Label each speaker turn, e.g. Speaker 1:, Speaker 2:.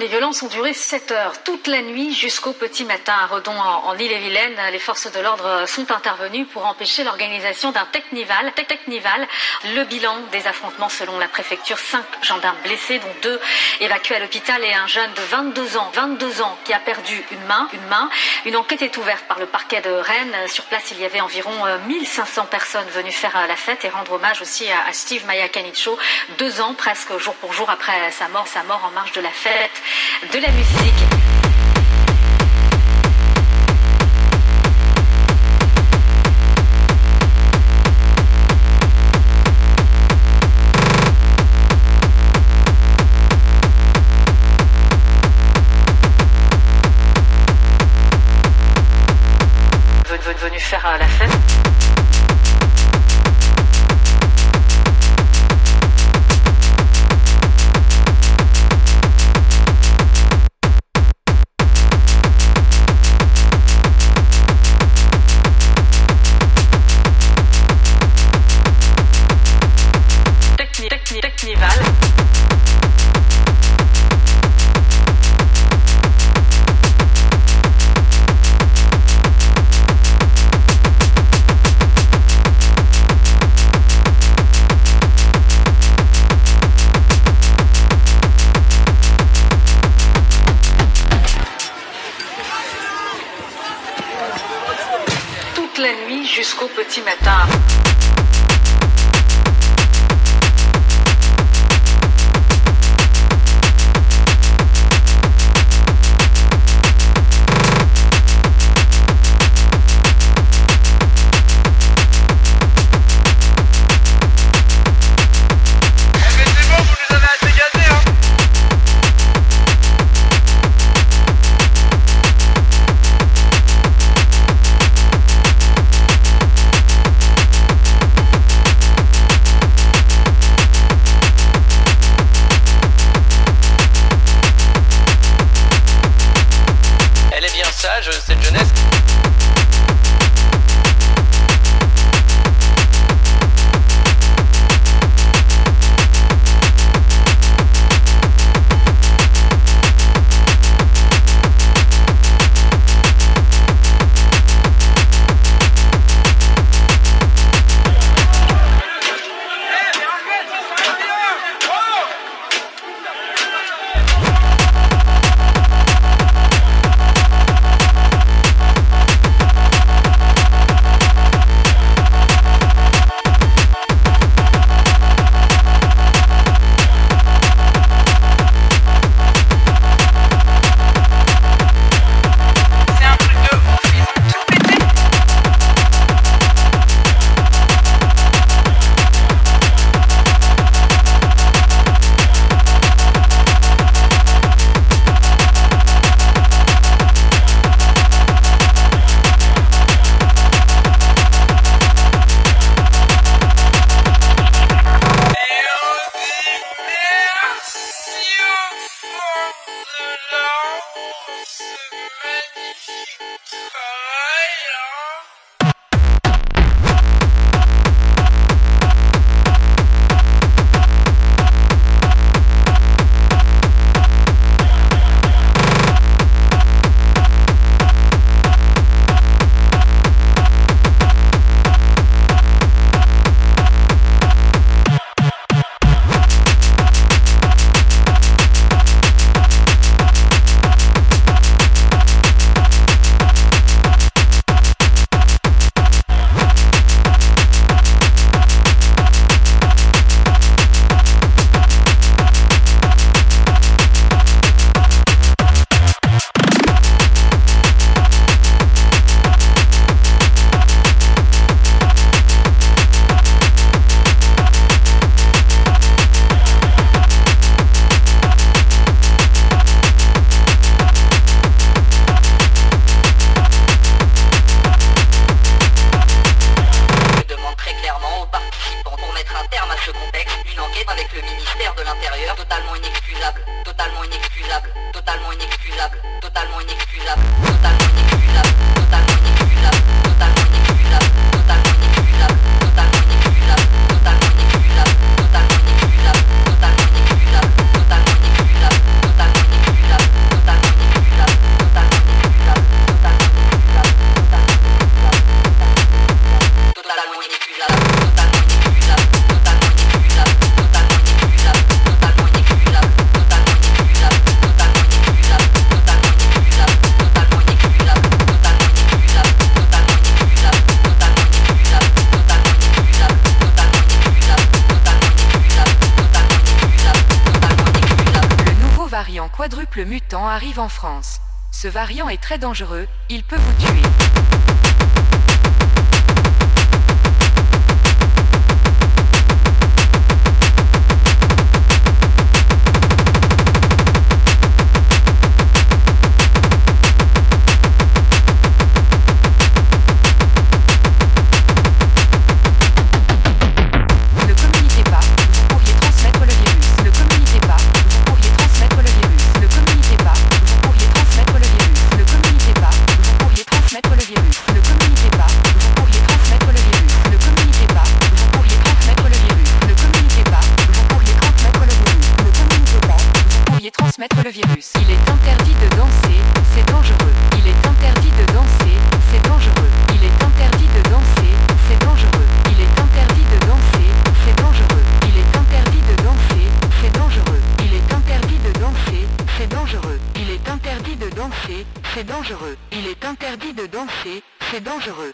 Speaker 1: Les violences ont duré 7 heures, toute la nuit jusqu'au petit matin à Redon en, en Ille-et-Vilaine. Les forces de l'ordre sont intervenues pour empêcher l'organisation d'un technival. technival. Le bilan des affrontements selon la préfecture, 5 gendarmes blessés, dont 2 évacués à l'hôpital et un jeune de 22 ans, 22 ans qui a perdu une main. Une enquête est ouverte par le parquet de Rennes. Sur place, il y avait environ 1500 personnes venues faire la fête et rendre hommage aussi à, Steve Maya Canicho, deux ans presque jour pour jour après sa mort, sa mort en marge de la fête de la musique. venu faire la fête. Petit matin.
Speaker 2: Cette jeunesse.
Speaker 3: surrender. totalement inexcusable, totalement quadruple mutant arrive en France. Ce variant est très dangereux, il peut vous tuer. Transmettre le virus. Il est interdit de danser, c'est dangereux. Il est interdit de danser, c'est dangereux. Il est interdit de danser, c'est dangereux. Il est interdit de danser, c'est dangereux. Il est interdit de danser, c'est dangereux. Il est interdit de danser, c'est dangereux. Il est interdit de danser, c'est dangereux. Il est interdit de danser, c'est dangereux.